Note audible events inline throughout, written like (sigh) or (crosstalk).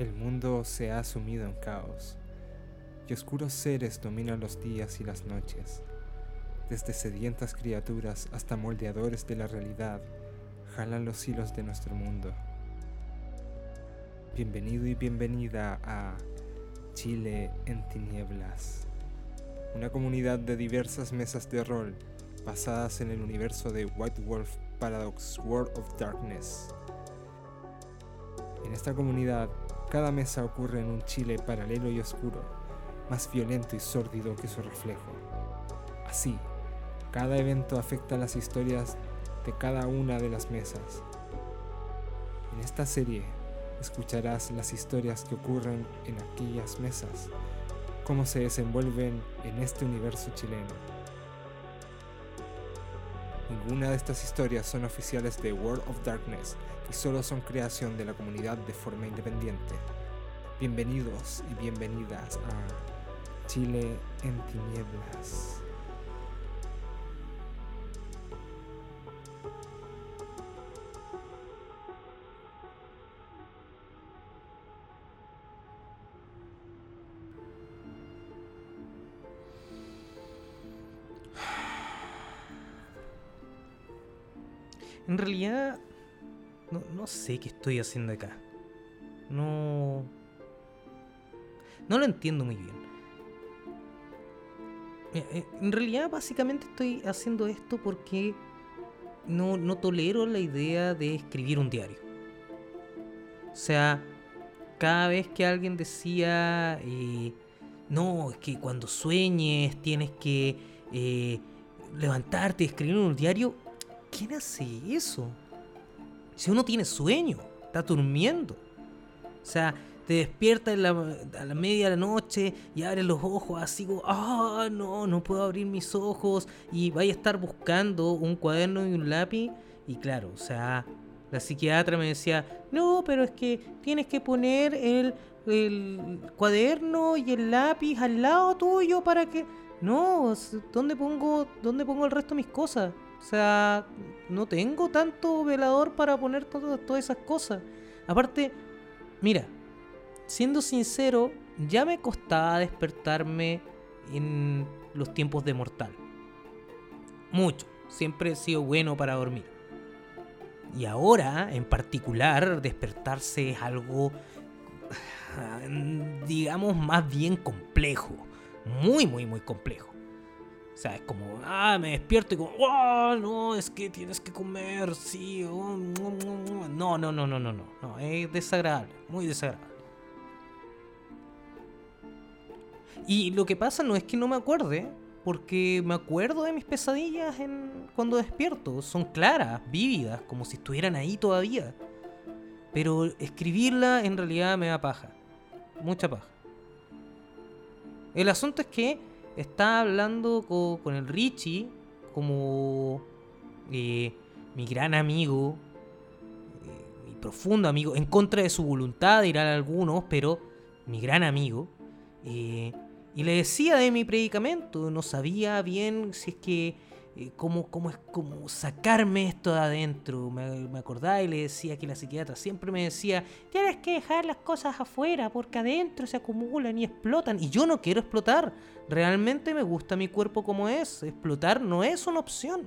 El mundo se ha sumido en caos, y oscuros seres dominan los días y las noches. Desde sedientas criaturas hasta moldeadores de la realidad, jalan los hilos de nuestro mundo. Bienvenido y bienvenida a Chile en Tinieblas, una comunidad de diversas mesas de rol basadas en el universo de White Wolf Paradox World of Darkness. En esta comunidad, cada mesa ocurre en un Chile paralelo y oscuro, más violento y sórdido que su reflejo. Así, cada evento afecta las historias de cada una de las mesas. En esta serie escucharás las historias que ocurren en aquellas mesas, cómo se desenvuelven en este universo chileno. Ninguna de estas historias son oficiales de World of Darkness y solo son creación de la comunidad de forma independiente. Bienvenidos y bienvenidas a Chile en Tinieblas. En realidad, no, sé qué estoy haciendo acá. No. No lo entiendo muy bien. Eh, en realidad, básicamente estoy haciendo esto porque no, no tolero la idea de escribir un diario. O sea, cada vez que alguien decía, eh, no, es que cuando sueñes tienes que eh, levantarte y escribir un diario, ¿Quién hace eso? Si uno tiene sueño, está durmiendo. O sea, te despiertas a la media de la noche y abres los ojos así como, ah, no, no puedo abrir mis ojos. Y vaya a estar buscando un cuaderno y un lápiz. Y claro, o sea, la psiquiatra me decía, no, pero es que tienes que poner el, el cuaderno y el lápiz al lado tuyo para que... No, ¿dónde pongo, ¿dónde pongo el resto de mis cosas? O sea, no tengo tanto velador para poner todas esas cosas. Aparte, mira, siendo sincero, ya me costaba despertarme en los tiempos de mortal. Mucho. Siempre he sido bueno para dormir. Y ahora, en particular, despertarse es algo, digamos, más bien complejo. Muy, muy, muy complejo. O sea, es como, ah, me despierto y como, oh, no, es que tienes que comer, sí, oh, no, no, no, no, no, no, no, es desagradable, muy desagradable. Y lo que pasa no es que no me acuerde, porque me acuerdo de mis pesadillas en, cuando despierto, son claras, vívidas, como si estuvieran ahí todavía. Pero escribirla en realidad me da paja, mucha paja. El asunto es que estaba hablando con, el Richie como eh, mi gran amigo, eh, mi profundo amigo, en contra de su voluntad, dirán algunos, pero mi gran amigo. Eh, y le decía de mi predicamento, no sabía bien si es que eh, cómo, es como sacarme esto de adentro. Me, acordaba y le decía que la psiquiatra siempre me decía, tienes que dejar las cosas afuera porque adentro se acumulan y explotan. Y yo no quiero explotar. Realmente me gusta mi cuerpo como es. Explotar no es una opción.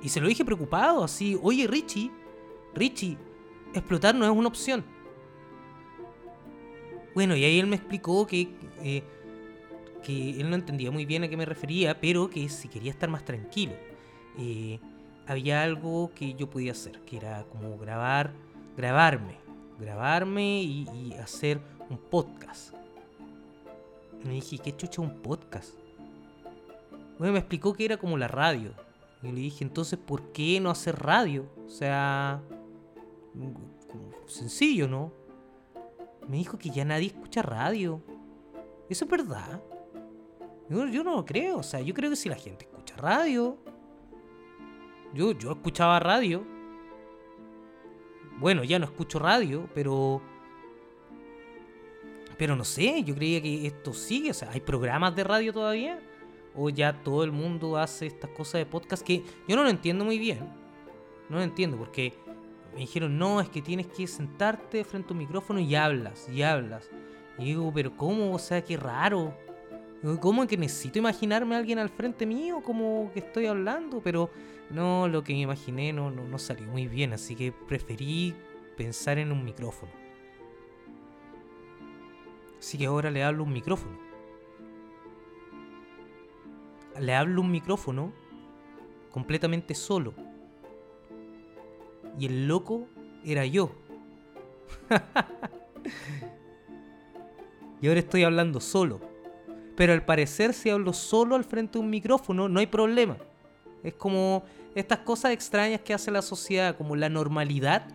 Y se lo dije preocupado, así, oye Richie, Richie, explotar no es una opción. Bueno, y ahí él me explicó que... Eh, que él no entendía muy bien a qué me refería, pero que si quería estar más tranquilo, eh, había algo que yo podía hacer, que era como grabar, grabarme, grabarme y, hacer un podcast. Y me dije, ¿qué chucha un podcast? Bueno, me explicó que era como la radio. Y le dije, entonces, ¿por qué no hacer radio? O sea, sencillo, ¿no? Me dijo que ya nadie escucha radio. ¿Eso es verdad? Yo, no lo creo, o sea, yo creo que si la gente escucha radio. Yo, yo escuchaba radio. Bueno, ya no escucho radio, pero. Pero no sé, yo creía que esto sigue. O sea, ¿hay programas de radio todavía? ¿O ya todo el mundo hace estas cosas de podcast que yo no lo entiendo muy bien? No lo entiendo porque me dijeron, no, es que tienes que sentarte frente a un micrófono y hablas, y hablas. Y digo, pero ¿cómo? O sea, qué raro. ¿Cómo que necesito imaginarme a alguien al frente mío como que estoy hablando? Pero no, lo que me imaginé no, no, no salió muy bien, así que preferí pensar en un micrófono. Así que ahora le hablo un micrófono. Le hablo un micrófono completamente solo. Y el loco era yo. (laughs) y ahora estoy hablando solo. Pero al parecer si hablo solo al frente de un micrófono no hay problema. Es como estas cosas extrañas que hace la sociedad, como la normalidad.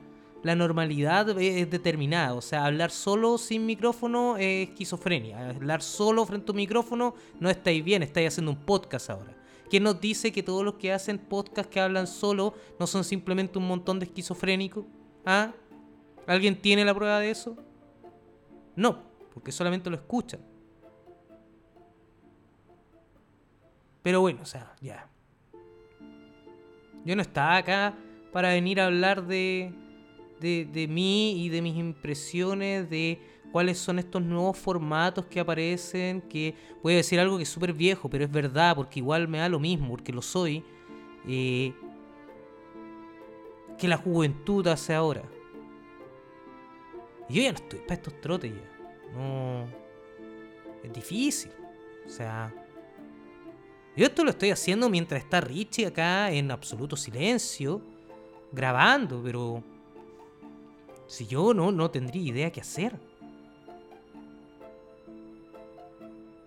La normalidad es determinada, o sea, hablar solo sin micrófono es esquizofrenia. Hablar solo frente a un micrófono no estáis bien, estáis haciendo un podcast ahora. ¿Quién nos dice que todos los que hacen podcast que hablan solo no son simplemente un montón de esquizofrénicos? ¿Ah? ¿Alguien tiene la prueba de eso? No, porque solamente lo escuchan. Pero bueno, o sea, ya. Yo no estaba acá para venir a hablar de, de, de, mí y de mis impresiones, de cuáles son estos nuevos formatos que aparecen, que voy a decir algo que es súper viejo, pero es verdad, porque igual me da lo mismo, porque lo soy, eh, que la juventud hace ahora. Y yo ya no estoy para estos trotes ya. No. Es difícil. O sea, yo esto lo estoy haciendo mientras está Richie acá en absoluto silencio, grabando, pero si yo no, no tendría idea qué hacer.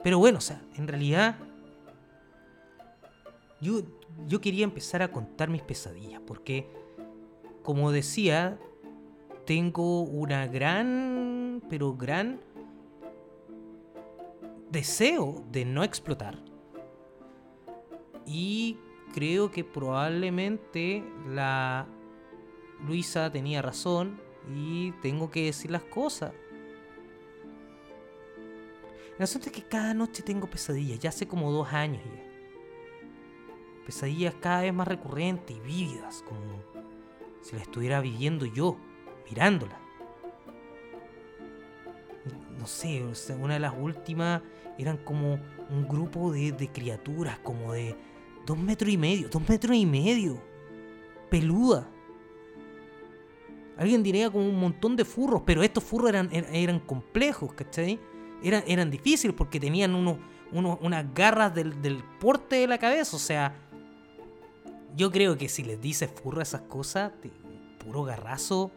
Pero bueno, o sea, en realidad yo, yo quería empezar a contar mis pesadillas, porque como decía, tengo una gran, pero gran deseo de no explotar y creo que probablemente la Luisa tenía razón y tengo que decir las cosas. El asunto es que cada noche tengo pesadillas, ya hace como dos años ya. Pesadillas cada vez más recurrentes y vívidas, como si la estuviera viviendo yo, mirándola. No sé, una de las últimas eran como un grupo de criaturas, como de, Dos metros y medio, dos metros y medio. Peluda. Alguien diría como un montón de furros, pero estos furros eran, eran complejos, ¿cachai? Eran, eran difíciles porque tenían unos, unas garras del, del, porte de la cabeza. O sea, yo creo que si les dices furro esas cosas, puro garrazo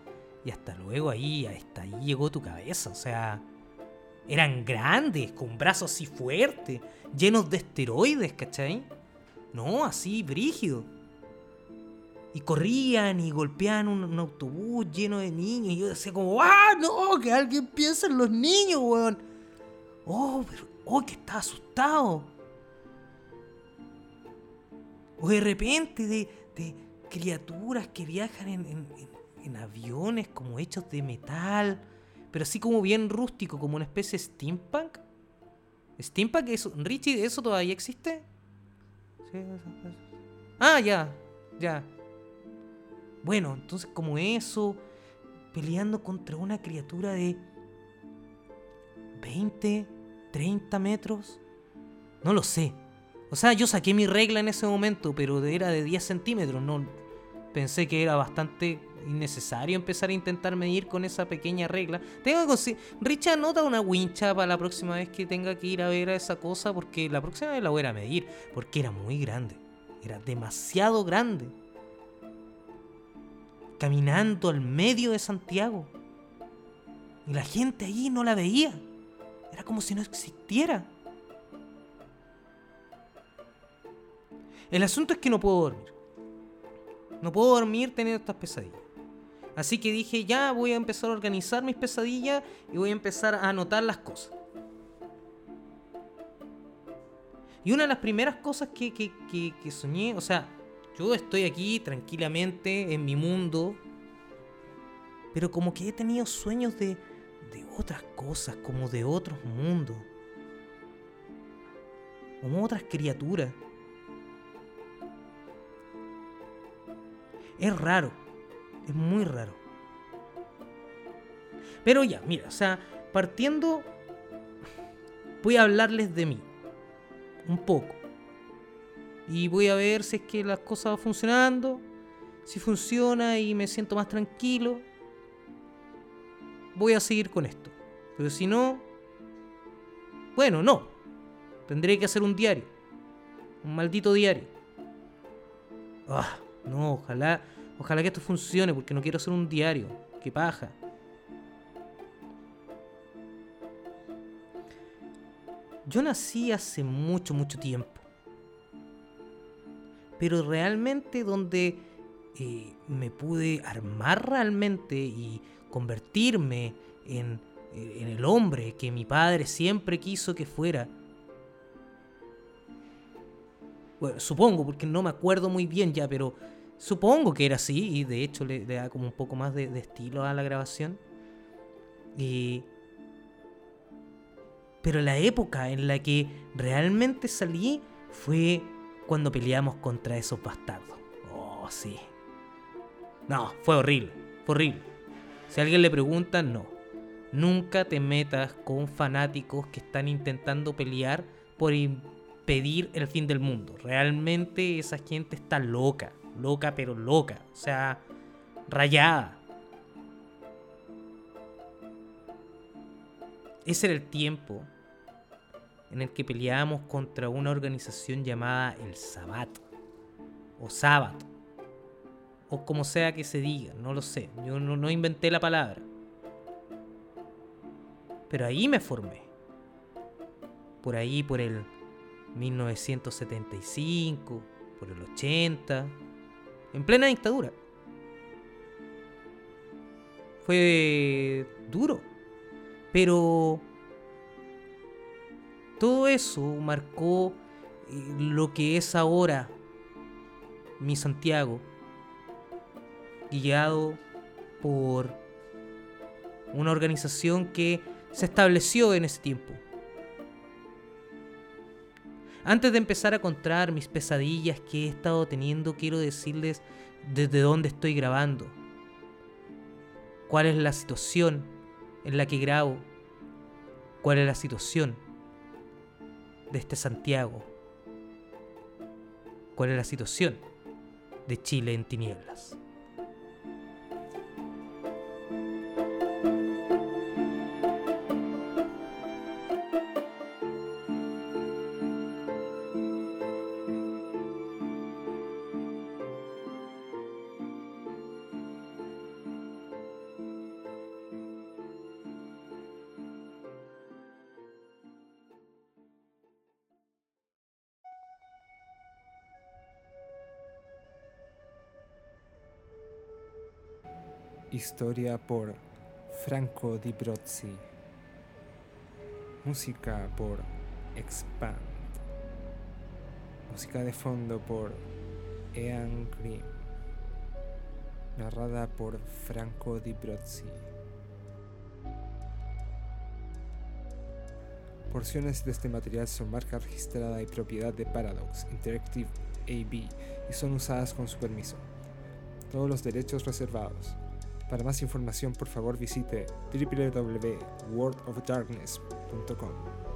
y hasta luego ahí, hasta ahí llegó tu cabeza. O sea, eran grandes, con brazos así fuertes, llenos de esteroides, ¿cachai? No, así, brígido. Y corrían y golpeaban un, autobús lleno de niños. Y yo decía como, ¡ah, no! Que alguien piense en los niños, weón. Oh, pero, oh, que estaba asustado. O de repente de, criaturas que viajan en, en, aviones como hechos de metal. Pero así como bien rústico, como una especie de steampunk. ¿Steampunk? Eso, Richie, ¿eso todavía existe? Ah, ya, ya. Bueno, entonces como eso, peleando contra una criatura de 20, 30 metros. No lo sé. O sea, yo saqué mi regla en ese momento, pero era de 10 centímetros. No, pensé que era bastante innecesario empezar a intentar medir con esa pequeña regla. Tengo que Richard anota una wincha para la próxima vez que tenga que ir a ver a esa cosa, porque la próxima vez la voy a medir, porque era muy grande. Era demasiado grande. Caminando al medio de Santiago. Y la gente allí no la veía. Era como si no existiera. El asunto es que no puedo dormir. No puedo dormir teniendo estas pesadillas. Así que dije, ya voy a empezar a organizar mis pesadillas y voy a empezar a anotar las cosas. Y una de las primeras cosas que, que, soñé, o sea, yo estoy aquí tranquilamente en mi mundo, pero como que he tenido sueños de, de otras cosas, como de otros mundos, como otras criaturas. Es raro, Es muy raro. Pero ya, mira, o sea, partiendo, voy a hablarles de mí. Un poco. Y voy a ver si es que las cosas van funcionando. Si funciona y me siento más tranquilo, voy a seguir con esto. Pero si no, bueno, no. Tendré que hacer un diario. Un maldito diario. Ah, no, ojalá, ojalá que esto funcione porque no quiero hacer un diario. Qué paja. Yo nací hace mucho, mucho tiempo. Pero realmente donde eh, me pude armar realmente y convertirme en, en el hombre que mi padre siempre quiso que fuera. Bueno, supongo, porque no me acuerdo muy bien ya, pero supongo que era así y de hecho le, da como un poco más de, estilo a la grabación. Y pero la época en la que realmente salí fue cuando peleamos contra esos bastardos. Oh, sí. No, fue horrible, fue horrible. Si alguien le pregunta, no. Nunca te metas con fanáticos que están intentando pelear por impedir el fin del mundo. Realmente esa gente está loca, loca pero loca. O sea, rayada. Ese era el tiempo en el que peleábamos contra una organización llamada el Sabbat o Sábado o como sea que se diga, no lo sé, yo no, no inventé la palabra. Pero ahí me formé. Por ahí, por el 1975, por el 80, en plena dictadura. Fue duro, pero todo eso marcó eh, lo que es ahora mi Santiago, guiado por una organización que se estableció en ese tiempo. Antes de empezar a contar mis pesadillas que he estado teniendo, quiero decirles desde dónde estoy grabando, cuál es la situación en la que grabo, cuál es la situación de este Santiago, cuál es la situación de Chile en tinieblas. Historia por Franco Di Brozzi. Música por Expand. Música de fondo por Ean Grimm. Narrada por Franco Di Brozzi. Porciones de este material son marca registrada y propiedad de Paradox Interactive AB y son usadas con su permiso. Todos los derechos reservados. Para más información, por favor visite www.worldofdarkness.com.